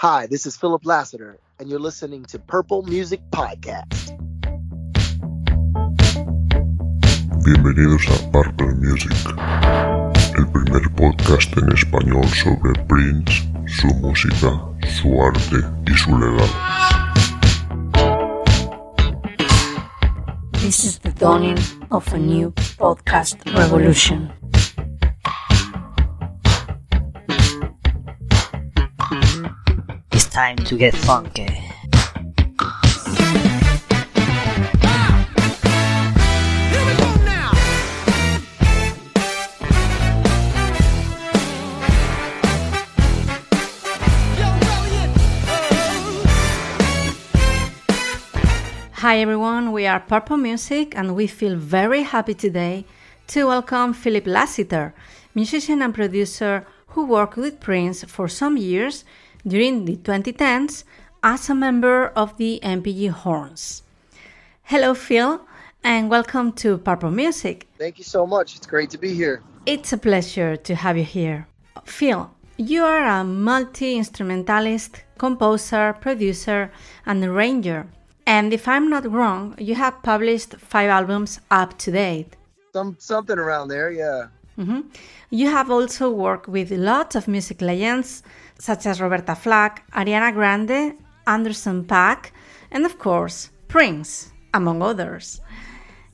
Hi, this is Philip Lassiter, and you're listening to Purple Music Podcast. Bienvenidos a Purple Music, el primer podcast en español sobre Prince, su música, su arte y su legado. This is the dawning of a new podcast revolution. Time to get funky. Eh? Hi everyone, we are Purple Music and we feel very happy today to welcome Philip Lassiter, musician and producer who worked with Prince for some years during the 2010s as a member of the NPG Horns. Hello Phil and welcome to Purple Music. Thank you so much. It's great to be here. It's a pleasure to have you here. Phil, you are a multi instrumentalist, composer, producer, and arranger. And if I'm not wrong, you have published five albums up to date. Some something around there, yeah. Mhm. You have also worked with lots of music legends such as Roberta Flack, Ariana Grande, Anderson Paak, and of course, Prince, among others.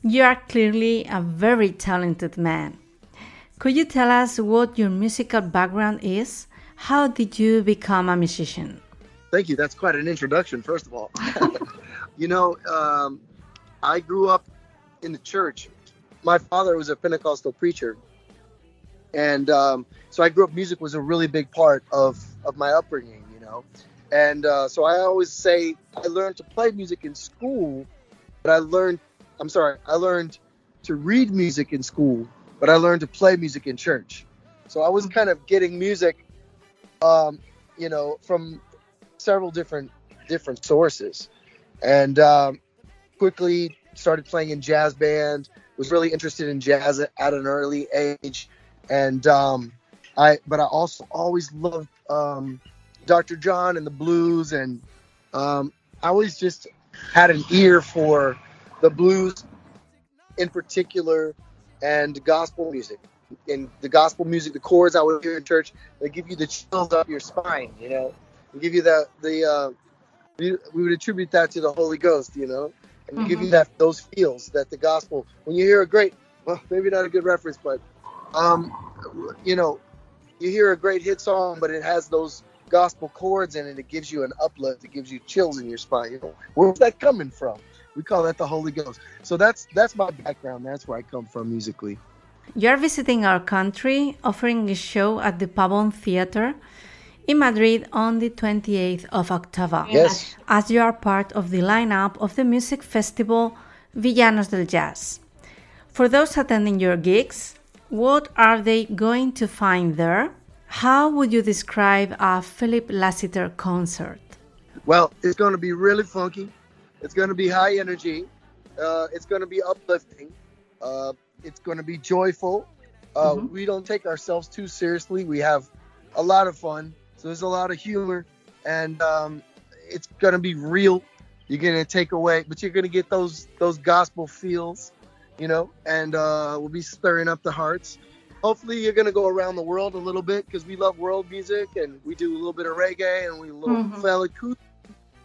You are clearly a very talented man. Could you tell us what your musical background is? How did you become a musician? Thank you. That's quite an introduction, first of all. you know, um, I grew up in the church. My father was a Pentecostal preacher, and um, so I grew up. Music was a really big part of of my upbringing. You know, and uh, so I always say I learned to play music in school, but I learned. I'm sorry, I learned to read music in school, but I learned to play music in church. So I was kind of getting music, um, you know, from several different different sources, and um, quickly started playing in jazz band. Was really interested in jazz at, at an early age, and um, I but I also always loved um, Dr. John and the blues, and um, I always just had an ear for the blues in particular and gospel music. In the gospel music, the chords I would hear in church, they give you the chills up your spine, you know. They give you the the uh, we, we would attribute that to the Holy Ghost, you know, and give you that those feels that the gospel. When you hear a great, well, maybe not a good reference, but um, you know, you hear a great hit song, but it has those gospel chords in it. It gives you an uplift. It gives you chills in your spine. You know, where's that coming from? We call that the Holy Ghost. So that's that's my background. That's where I come from musically. You are visiting our country, offering a show at the Pavon Theatre in Madrid on the 28th of October. Yes. As you are part of the lineup of the music festival Villanos del Jazz. For those attending your gigs, what are they going to find there? How would you describe a Philip Lassiter concert? Well, it's going to be really funky. It's going to be high energy. Uh, it's going to be uplifting. Uh, it's going to be joyful. Uh, We don't take ourselves too seriously. We have a lot of fun. So there's a lot of humor, and um, it's going to be real. You're going to take away, but you're going to get those those gospel feels, you know, and uh, we'll be stirring up the hearts. Hopefully, you're going to go around the world a little bit because we love world music and we do a little bit of reggae and we a little. Fela Kuti.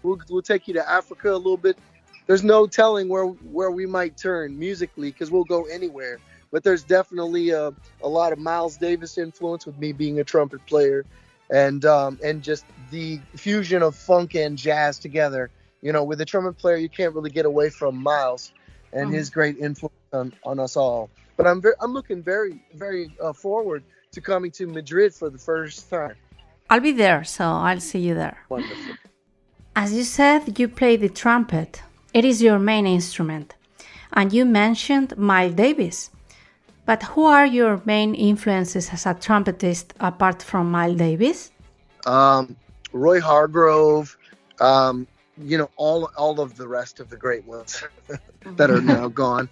We'll, we'll take you to Africa a little bit. There's no telling where where we might turn musically because we'll go anywhere. But there's definitely a, a lot of Miles Davis influence with me being a trumpet player, and um, and just the fusion of funk and jazz together. You know, with a trumpet player, you can't really get away from Miles and his great influence on, on us all. But I'm very, I'm looking very very uh, forward to coming to Madrid for the first time. I'll be there, so I'll see you there. Wonderful. As you said, you play the trumpet. It is your main instrument. And you mentioned Miles Davis. But who are your main influences as a trumpetist apart from Miles Davis? Um, Roy Hargrove, um, you know, all all of the rest of the great ones that are now gone.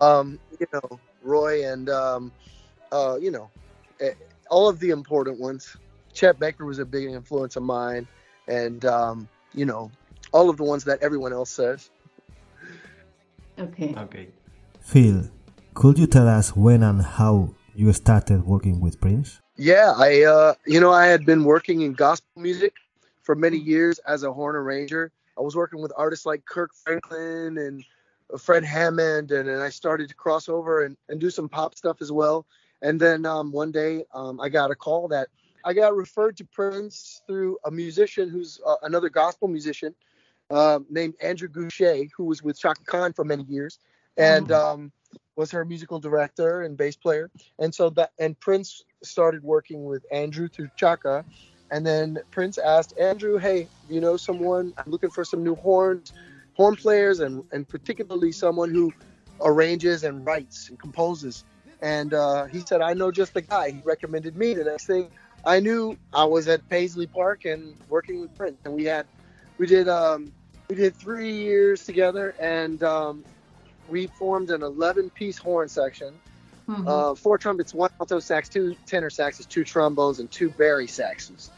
Um, you know, Roy and um, uh, you know, eh, all of the important ones. Chet Baker was a big influence of mine, and um, you know, all of the ones that everyone else says. Okay. Okay. Phil, could you tell us when and how you started working with Prince? Yeah, I uh, you know I had been working in gospel music for many years as a horn arranger. I was working with artists like Kirk Franklin and Fred Hammond, and, and I started to cross over and, and do some pop stuff as well. And then um, one day um, I got a call that I got referred to Prince through a musician who's uh, another gospel musician uh, named Andrew Gouché, who was with Chaka Khan for many years, and um, was her musical director and bass player. And so that and Prince started working with Andrew through Chaka, and then Prince asked Andrew, "Hey, you know someone? I'm looking for some new horns, horn players, and and particularly someone who arranges and writes and composes." And uh, he said, "I know just the guy." He recommended me. The next thing I knew, I was at Paisley Park and working with Prince, and we had we did um, we did three years together, and um, we formed an 11 piece horn section. Uh, four trumpets, one alto sax, two tenor saxes, two trombones, and two bari saxes.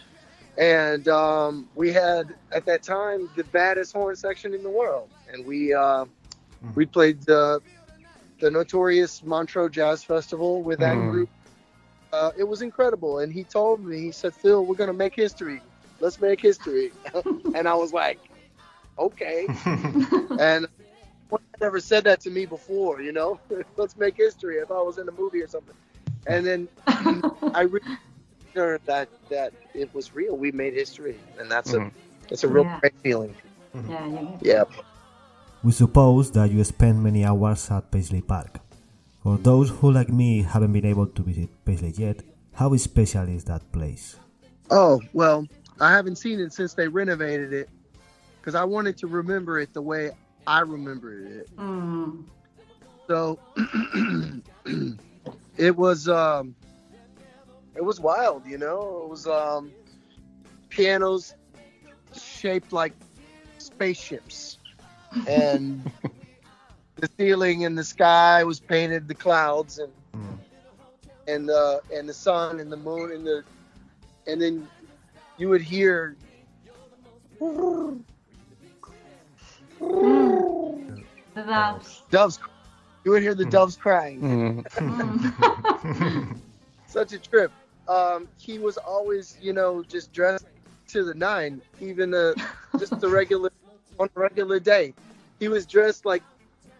And um, we had at that time the baddest horn section in the world, and we uh, we played the the notorious Montreux Jazz Festival with that Mhm. group. Uh, it was incredible, and he told me, he said, "Phil, we're gonna make history. Let's make history." and I was like, "Okay." and one never said that to me before, you know. Let's make history. If I was in a movie or something, and then I really learned that that it was real. We made history, and that's Mhm. a it's a real Yeah. great feeling. Yeah, yeah. Yeah. We suppose that you spend many hours at Paisley Park. For those who, like me, haven't been able to visit Paisley yet, how special is that place? Oh well, I haven't seen it since they renovated it because I wanted to remember it the way I remembered it. Mm. So it was um it was wild, you know. It was um pianos shaped like spaceships and the ceiling and the sky was painted the clouds and Mm. and the and the sun and the moon and the and then you would hear The doves. doves you would hear the doves crying Mm. such a trip. Um, he was always, you know, just dressed to the nine, even uh, just the regular on a regular day. He was dressed like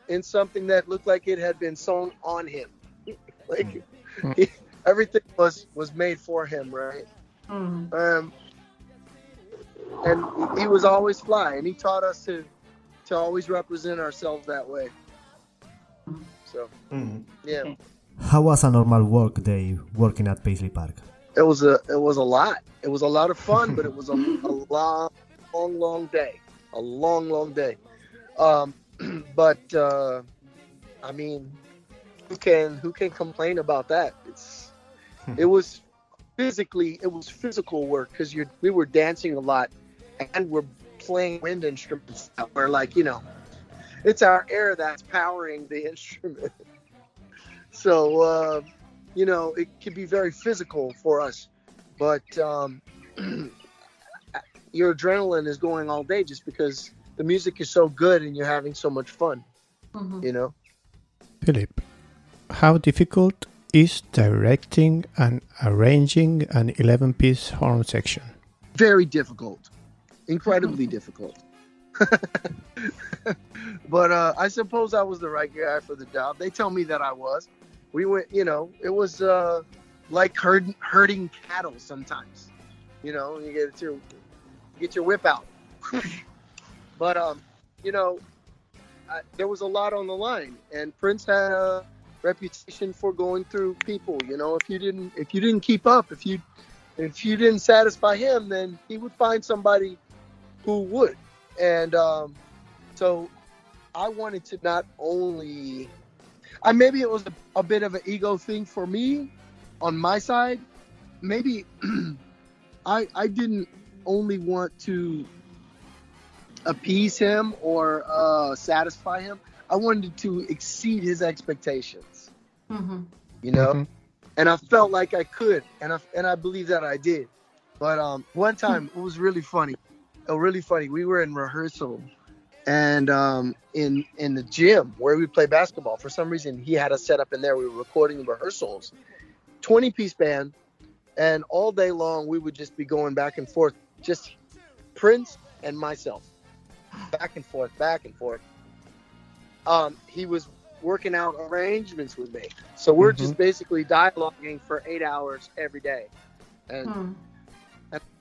in something that looked like it had been sewn on him. like he, everything was was made for him, right? Mm. Um, and he was always fly, and he taught us to to always represent ourselves that way. So Mm. yeah. Okay. How was a normal work day working at Paisley Park? it was a it was a lot. It was a lot of fun, but it was a, a long, long, long day. A long, long day. Um, but uh, I mean, who can who can complain about that? It's it was physically it was physical work because you we were dancing a lot and we're playing wind instruments. that We're like you know, it's our air that's powering the instrument. So. Uh, you know, it can be very physical for us, but um, your adrenaline is going all day just because the music is so good and you're having so much fun, you know? Philip, how difficult is directing and arranging an 11 piece horn section? Very difficult, incredibly difficult. but uh, I suppose I was the right guy for the job. They tell me that I was. We went, you know, it was uh, like herd, herding cattle sometimes. You know, you get your get your whip out. but um, you know, I, there was a lot on the line, and Prince had a reputation for going through people. You know, if you didn't if you didn't keep up, if you if you didn't satisfy him, then he would find somebody who would. and um, so I wanted to not only, I maybe it was a, a bit of an ego thing for me on my side. Maybe I I didn't only want to appease him or uh, satisfy him. I wanted to exceed his expectations. Mm-hmm. You know, Mhm. and I felt like I could, and I and I believe that I did. But um, one time it was really funny. Oh, really funny. We were in rehearsal, and um, in in the gym where we play basketball. For some reason, he had us set up in there. We were recording rehearsals, twenty piece band, and all day long we would just be going back and forth, just Prince and myself, back and forth, back and forth. Um, he was working out arrangements with me, so we're just basically dialoguing for eight hours every day, and Hmm.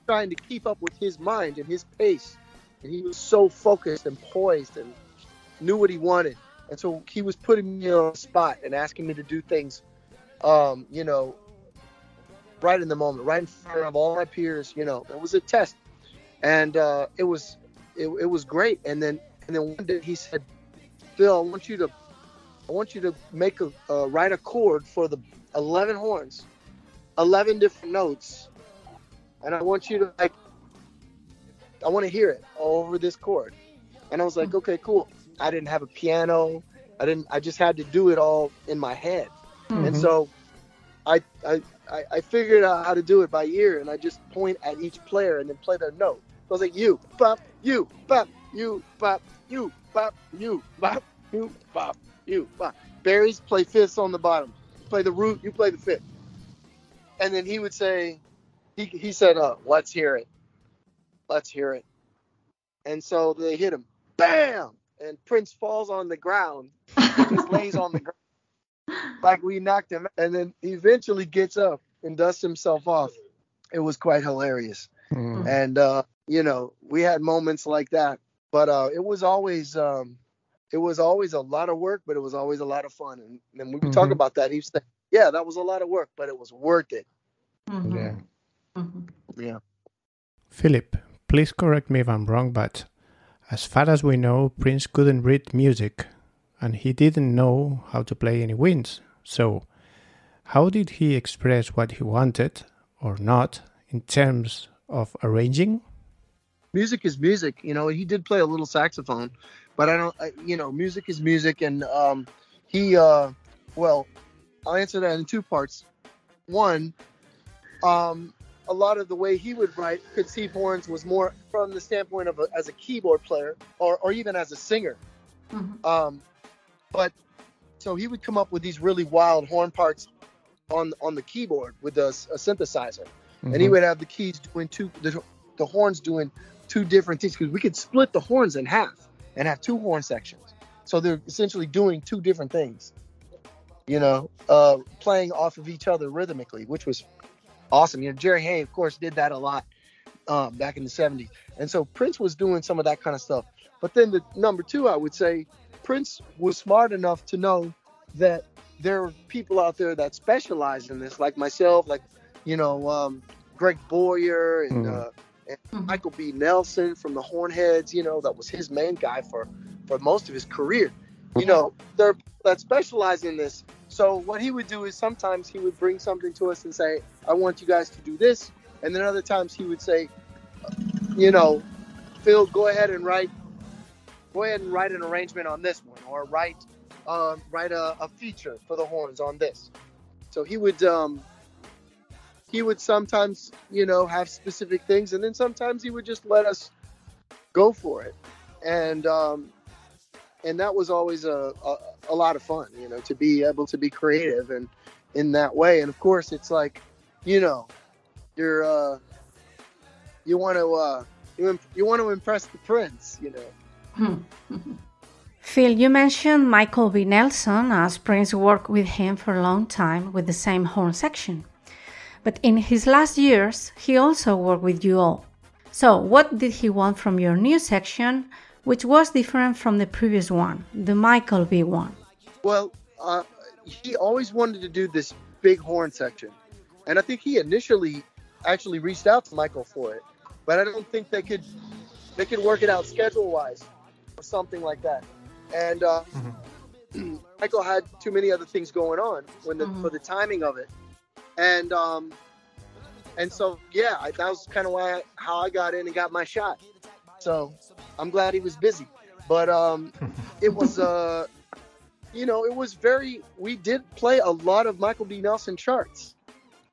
trying to keep up with his mind and his pace. And he was so focused and poised and knew what he wanted. And so he was putting me on the spot and asking me to do things, um, you know, right in the moment, right in front of all my peers. You know, it was a test, and uh, it was it, it was great. And then and then one day he said, "Phil, I want you to I want you to make a uh, write a chord for the eleven horns, eleven different notes." and I want you to like, I want to hear it over this chord. And I was like, okay, cool. I didn't have a piano. I didn't. I just had to do it all in my head. And so, I, I I I figured out how to do it by ear, and I just point at each player and then play their note. So I was like, you bop, you bop, you bop, you bop, you bop, you bop, you bop. Baris play fifths on the bottom. Play the root, you play the fifth. And then he would say, he, he said, uh, let's hear it. Let's hear it. And so they hit him. Bam! And Prince falls on the ground. He just lays on the ground. Like we knocked him. And then he eventually gets up and dusts himself off. It was quite hilarious. Mm. And, uh, you know, we had moments like that. But uh, it was always um, it was always a lot of work, but it was always a lot of fun. And then when we talk Mhm. about that, he said, yeah, that was a lot of work, but it was worth it. Mhm. Yeah. Mhm. Yeah. Philip, please correct me if I'm wrong, but as far as we know, Prince couldn't read music and he didn't know how to play any winds. So, how did he express what he wanted or not in terms of arranging? music is music. You know, he did play a little saxophone, but I don't. I, you know, music is music, and um, he. Uh, well, I'll answer that in two parts. One, um, a lot of the way he would write Conceive Horns was more from the standpoint of a, as a keyboard player, or or even as a singer. Mhm. Um, but so he would come up with these really wild horn parts on on the keyboard with a, a synthesizer and he Mhm. would have the keys doing two the, the horns doing two different things because we could split the horns in half and have two horn sections so they're essentially doing two different things you know uh playing off of each other rhythmically which was awesome you know jerry hey of course did that a lot um, back in the 70s and so prince was doing some of that kind of stuff but then the number two i would say prince was smart enough to know that there are people out there that specialize in this like myself like you know um, Greg Boyer and, Mhm. uh, and Mhm. Michael B. Nelson from the Hornheads. You know, that was his main guy for for most of his career. You know, they're that specialize in this. So what he would do is sometimes he would bring something to us and say, "I want you guys to do this," and then other times he would say, "You know, Phil, go ahead and write, go ahead and write an arrangement on this one, or write, um, write a, a feature for the horns on this." So he would um, he would sometimes, you know, have specific things, and then sometimes he would just let us go for it, and um, and that was always a, a a lot of fun, you know, to be able to be creative and in that way. And of course, it's like, you know, you're uh, you want to uh, you imp- you want to impress the prince, you know. Phil, you mentioned Michael B. Nelson as Prince worked with him for a long time with the same horn section. But in his last years, he also worked with you all. So, what did he want from your new section, which was different from the previous one, the Michael B. one? Well, uh, he always wanted to do this big horn section, and I think he initially actually reached out to Michael for it, but I don't think they could they could work it out schedule wise or something like that. And uh, Michael had too many other things going on when the, Mhm. for the timing of it, and um, and so yeah, I, that was kind of why I, how I got in and got my shot. So I'm glad he was busy, but um, it was uh, you know, it was very. We did play a lot of Michael B. Nelson charts.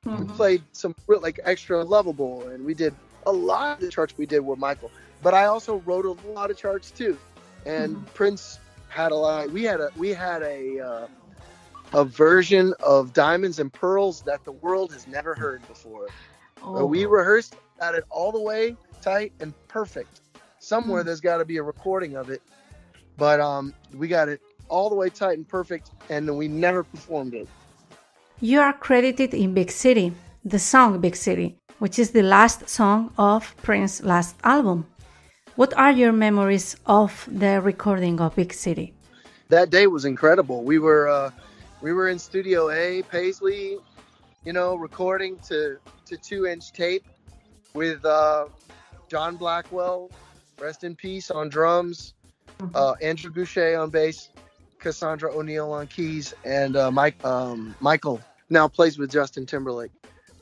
We Mhm. played some real, like Xtralovable, and we did a lot of the charts we did with Michael. But I also wrote a lot of charts too, and Prince had a lot. We had a we had a uh, a version of Diamonds and Pearls that the world has never heard before. Oh. We rehearsed, got it all the way tight and perfect. Somewhere Mm. there's got to be a recording of it, but um, we got it all the way tight and perfect, and we never performed it. You are credited in Big City, the song Big City, which is the last song of Prince's last album. What are your memories of the recording of Big City? that day was incredible. We were uh, we were in Studio A, Paisley, you know, recording to to two inch tape with uh, John Blackwell, rest in peace, on drums, uh, Andrew Gouché on bass, Cassandra O'Neal on keys, and uh, Mike um, Michael now plays with Justin Timberlake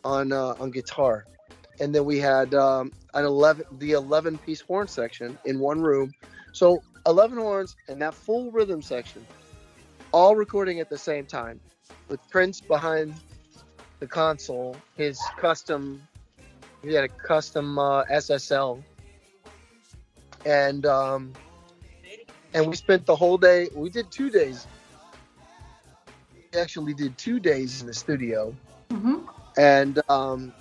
on uh, on guitar. And then we had um, an eleven the eleven piece horn section in one room. So 11 horns and that full rhythm section, all recording at the same time, with Prince behind the console, his custom, he had a custom uh, SSL, and um, and we spent the whole day. We did two days. We actually did two days in the studio, Mhm. and um,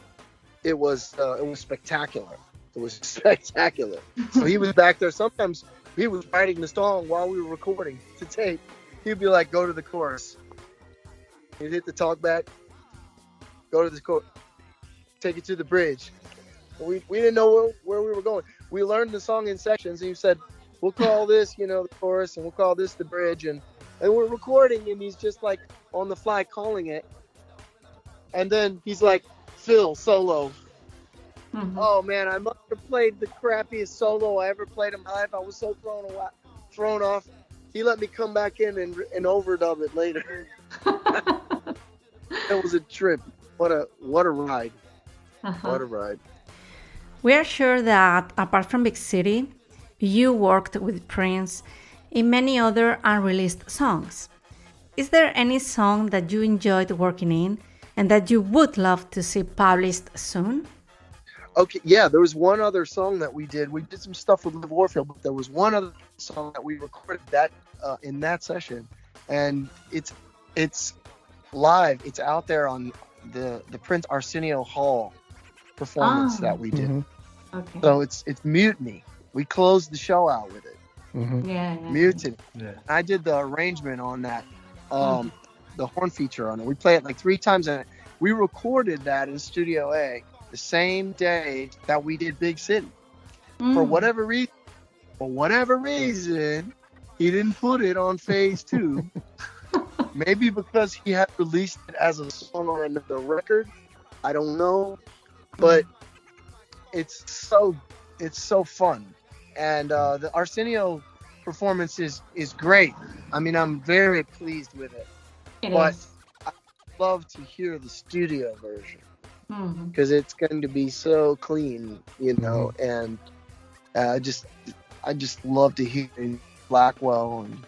it was uh, it was spectacular. It was spectacular. So he was back there. Sometimes he was writing the song while we were recording to tape. He'd be like, "Go to the chorus." He'd hit the talk back. Go to the chorus. Take it to the bridge. We, we didn't know where, where we were going. We learned the song in sections. And he said, "We'll call this, you know, the chorus, and we'll call this the bridge." And and we're recording, and he's just like on the fly calling it. And then he's like, "Phil solo." Mhm. Oh man, I must have played the crappiest solo I ever played in my life. I was so thrown awa thrown off. He let me come back in and, and overdub it later. That was a trip. What a what a ride. What a ride. We are sure that apart from Big City, you worked with Prince in many other unreleased songs. Is there any song that you enjoyed working in and that you would love to see published soon? Okay, yeah, there was one other song that we did. We did some stuff with Liv Warfield, but there was one other song that we recorded that uh, in that session, and it's it's live. It's out there on the the Prince Arsenio Hall performance Ah. that we did. Mhm. Okay. So it's it's Mutiny. We closed the show out with it. Mhm. yeah, yeah. Mutiny. Yeah. I did the arrangement on that, um, the horn feature on it. We play it like three times, and we recorded that in Studio A the same day that we did Big City. For Mm. whatever reason, for whatever reason, he didn't put it on Phase Two. Maybe because he had released it as a song on another record. I don't know, but it's so it's so fun, and uh, the Arsenio performance is is great. I mean, I'm very pleased with it. It but is. I love to hear the studio version Mhm. because it's going to be so clean, you know, and uh, I just I just love to hear Blackwell and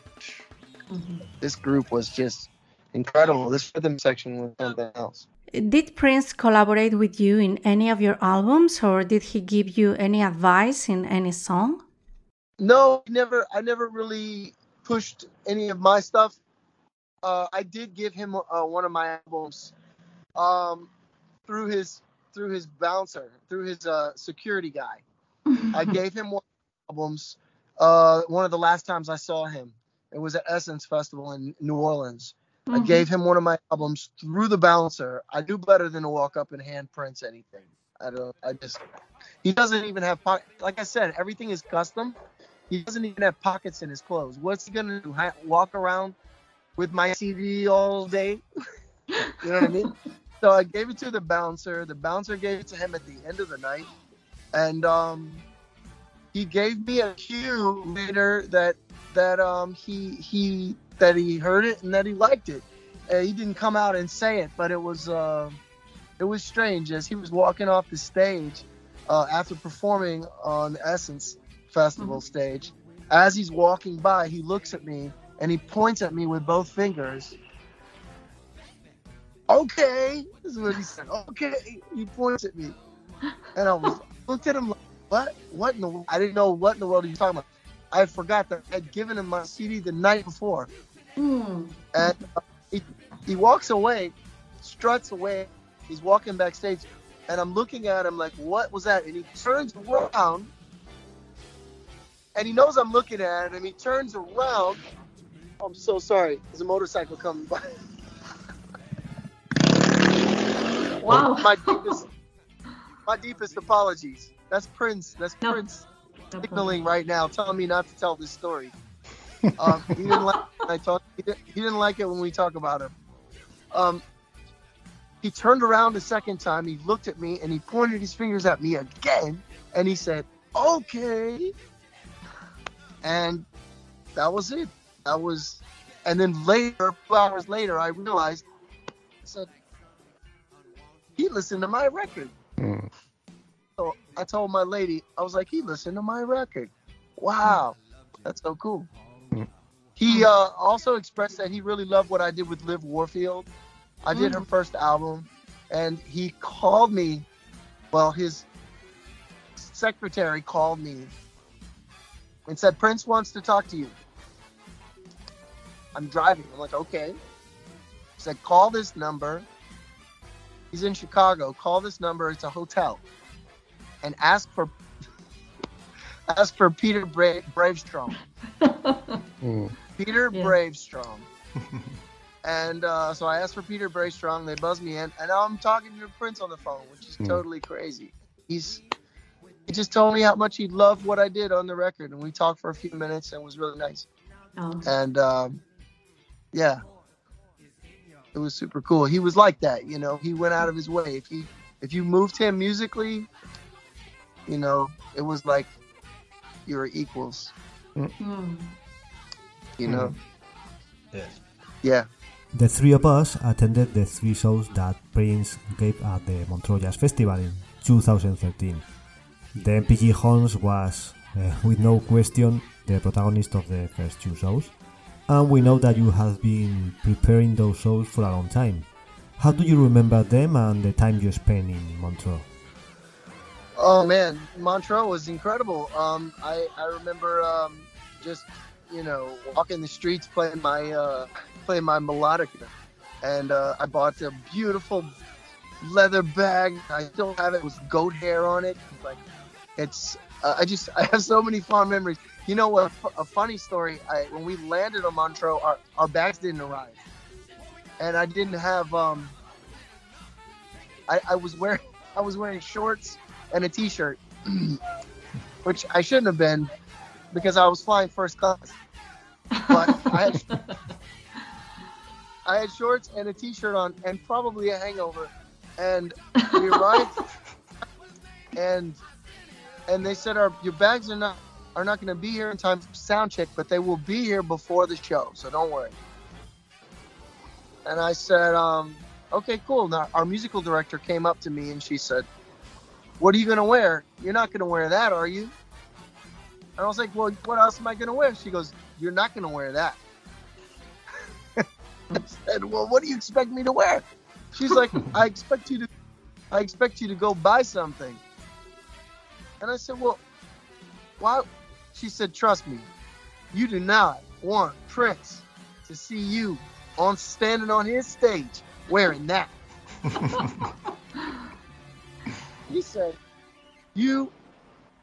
Mhm. this group was just incredible. This rhythm section was something else. Did Prince collaborate with you in any of your albums or did he give you any advice in any song? No, never. I never really pushed any of my stuff. Uh, I did give him uh, one of my albums um, through his through his bouncer, through his uh, security guy. I gave him one of albums. Uh, one of the last times I saw him, it was at Essence Festival in New Orleans. I gave him one of my albums through the bouncer. I do better than to walk up and hand Prince anything. I don't. I just. He doesn't even have pocket. Like I said, everything is custom. He doesn't even have pockets in his clothes. What's he gonna do? Ha- walk around with my CD all day? you know what I mean? So I gave it to the bouncer. The bouncer gave it to him at the end of the night, and um, he gave me a cue later that that um he he that he heard it and that he liked it. Uh, he didn't come out and say it, but it was uh, it was strange as he was walking off the stage uh, after performing on the Essence Festival stage. As he's walking by, he looks at me and he points at me with both fingers. Okay, this is what he said. Okay, he points at me, and I was looked at him like, what? What in the? I didn't know what in the world are you talking about. I forgot that I had given him my CD the night before, Mm. and uh, he he walks away, struts away. He's walking backstage, and I'm looking at him like, what was that? And he turns around, and he knows I'm looking at him. He turns around. I'm so sorry. There's a motorcycle coming by. Wow. my deepest, my deepest apologies. That's Prince. That's No. Prince signaling right now, telling me not to tell this story. Um, he didn't like when I talk. He didn't, he didn't like it when we talk about him. Um, he turned around a second time. He looked at me and he pointed his fingers at me again, and he said, "Okay." And that was it. That was, and then later, two hours later, I realized, I said, he listened to my record. Mm. I told my lady, I was like, he listened to my record. Wow, that's so cool. He uh, also expressed that he really loved what I did with Liv Warfield. I did her first album, and he called me. Well, his secretary called me and said, Prince wants to talk to you. I'm driving. I'm like, okay. He said, call this number. He's in Chicago. Call this number. It's a hotel. And ask for ask for Peter Bra- Bravestrong. Mm. Peter Yeah. Bravestrong. and uh, so I asked for Peter Bravestrong. They buzzed me in, and now I'm talking to Prince on the phone, which is Hmm. totally crazy. He's he just told me how much he loved what I did on the record, and we talked for a few minutes, and it was really nice. Oh. And um, yeah, it was super cool. He was like that, you know. He went out of his way. If he if you moved him musically, you know, it was like you were equals. Mm. You know. Yes. Yeah. The three of us attended the three shows that Prince gave at the Montreux Jazz Festival in 2013. The NPG Horns was, uh, with no question, the protagonist of the first two shows, and we know that you have been preparing those shows for a long time. How do you remember them and the time you spent in Montreux? Oh man, Montreux was incredible. Um, I I remember um, just you know walking the streets playing my uh, playing my melodica, and uh, I bought a beautiful leather bag. I still have it with goat hair on it. Like it's uh, I just I have so many fond memories. You know what? A funny story. I when we landed on Montreux, our our bags didn't arrive, and I didn't have um. I, I was wearing I was wearing shorts and a t-shirt, which I shouldn't have been because I was flying first class. But I had, I had shorts and a t-shirt on and probably a hangover, and we arrived, and and they said our your bags are not are not going to be here in time for sound check, but they will be here before the show, so don't worry. And I said, um, okay, cool. Now our musical director came up to me and she said, what are you gonna wear? You're not gonna wear that, are you? And I was like, well, what else am I gonna wear? She goes, you're not gonna wear that. I said, well, what do you expect me to wear? She's like, I expect you to, I expect you to go buy something. And I said, well, why? She said, trust me, you do not want Prince to see you on standing on his stage wearing that. he said, "You,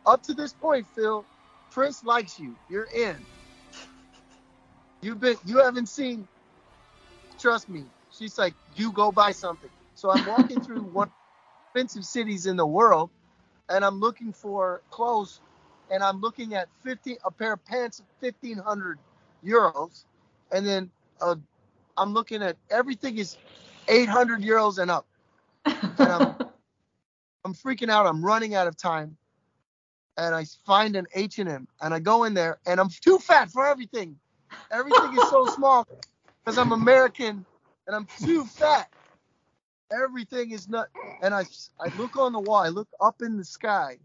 up to this point, Phil, Prince likes you. You're in. You've been. You haven't seen. Trust me." She's like, "You go buy something." So I'm walking through one expensive cities in the world, and I'm looking for clothes, and I'm looking at 50 a pair of pants, 1,500 euros, and then uh, I'm looking at everything is 800 euros and up. And I'm I'm freaking out. I'm running out of time. and I find an H&M and I go in there and I'm too fat for everything. Everything is so small because I'm American and I'm too fat. Everything is not. And I I look on the wall. I look up in the sky,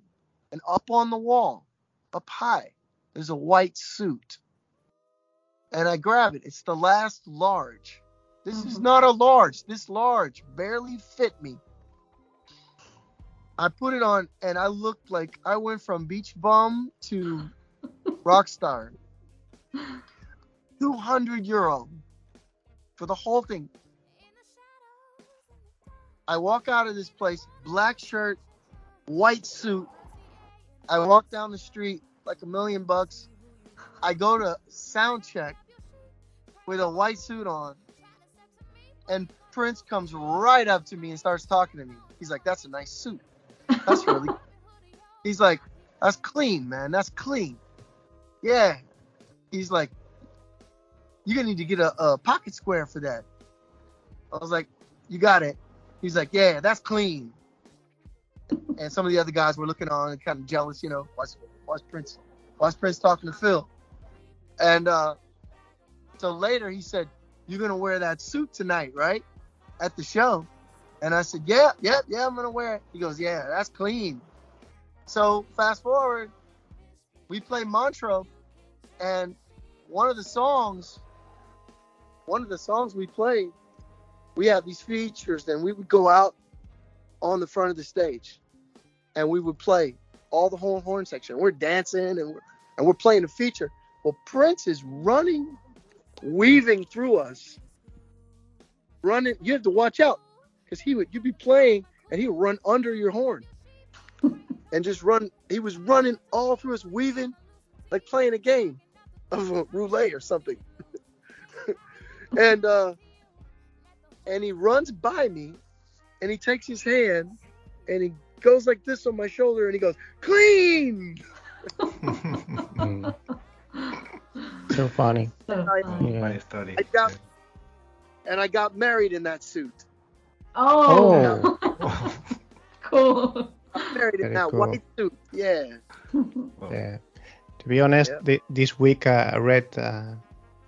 and up on the wall, up high, there's a white suit. And I grab it. It's the last large. This is mm-hmm. not a large. This large barely fit me. I put it on and I looked like I went from beach bum to rock star. 200 euro for the whole thing. I walk out of this place, black shirt, white suit. I walk down the street like a million bucks. I go to sound check with a white suit on. And Prince comes right up to me and starts talking to me. He's like, That's a nice suit. That's really. He's like, That's clean, man. That's clean. Yeah. He's like, You're going to need to get a, a pocket square for that. I was like, You got it. He's like, Yeah, that's clean. And some of the other guys were looking on and kind of jealous, you know. Watch, watch Prince, watch Prince talking to Phil. And uh, so later he said, You're gonna wear that suit tonight, right? At the show. And I said, Yeah, yeah, yeah, I'm gonna wear it. He goes, Yeah, that's clean. So fast forward, we play Montreux, and one of the songs, one of the songs we played, we have these features, and we would go out on the front of the stage, and we would play all the horn horn section. We're dancing and we're and we're playing a feature. Well, Prince is running, weaving through us, running. You have to watch out because he would you'd be playing and he would run under your horn and just run. He was running all through us, weaving like playing a game of a roulette or something. and uh, and he runs by me, and he takes his hand and he goes like this on my shoulder, and he goes clean. So funny. So I- Yeah. I got and I got married in that suit. Oh, Oh, cool. I got married in Very that cool. white suit. Yeah. Yeah. To be honest, Yeah. thi- this week uh, I read uh,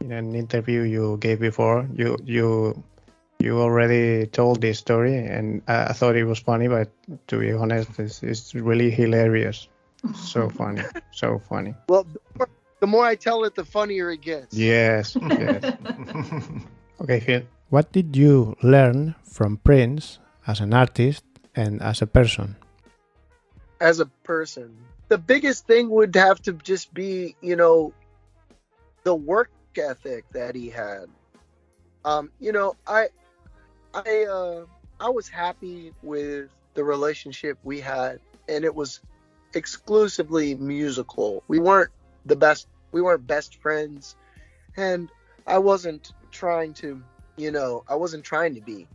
in an interview you gave before. You you you already told this story, and I, I thought it was funny. But to be honest, it's, it's really hilarious. So funny, so funny. Well, the more, the more I tell it, the funnier it gets. Yes, yes. Okay, Phil. What did you learn from Prince as an artist and as a person? As a person, the biggest thing would have to just be, you know, the work ethic that he had. Um, you know, I, I, uh, I was happy with the relationship we had, and it was exclusively musical. We weren't the best. We weren't best friends, and I wasn't trying to, you know, I wasn't trying to be.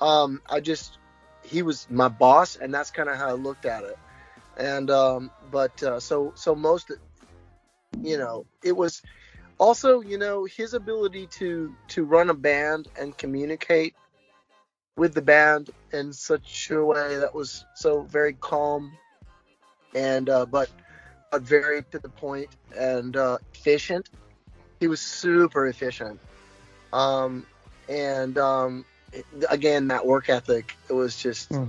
Um, I just, he was my boss, and that's kind of how I looked at it. And um, but uh, so so most, you know, it was also you know his ability to to run a band and communicate with the band in such a way that was so very calm and uh, but but very to the point and uh, efficient. He was super efficient, um, and um, it- again that work ethic. It was just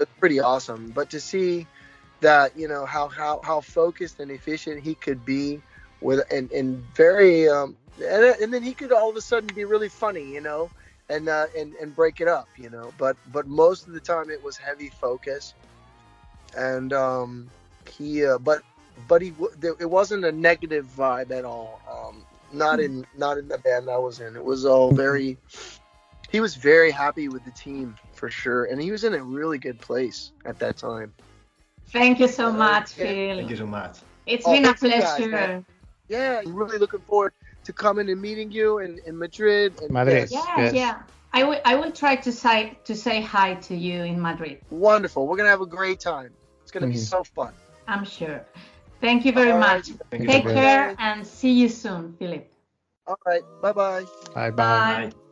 it's pretty awesome. But to see that you know how how how focused and efficient he could be with and and very um and, and then he could all of a sudden be really funny, you know, and uh, and and break it up, you know. But but most of the time it was heavy focus, and um he uh, but but he it wasn't a negative vibe at all. Not in not in the band I was in. It was all very. He was very happy with the team for sure, and he was in a really good place at that time. Thank you so much, Yeah. Phil. Thank you so much. It's Oh, been a thank you guys, pleasure. Yeah, I'm really looking forward to coming and meeting you in, in Madrid. And Madrid. yes, Yeah, Yes. yeah. I will. I will try to say to say hi to you in Madrid. wonderful. We're gonna have a great time. It's gonna be Mhm. so fun. I'm sure. Thank you very All right. much. Thank Take so much. care and see you soon, Philip. All right. Bye bye. Bye bye. Bye. Bye.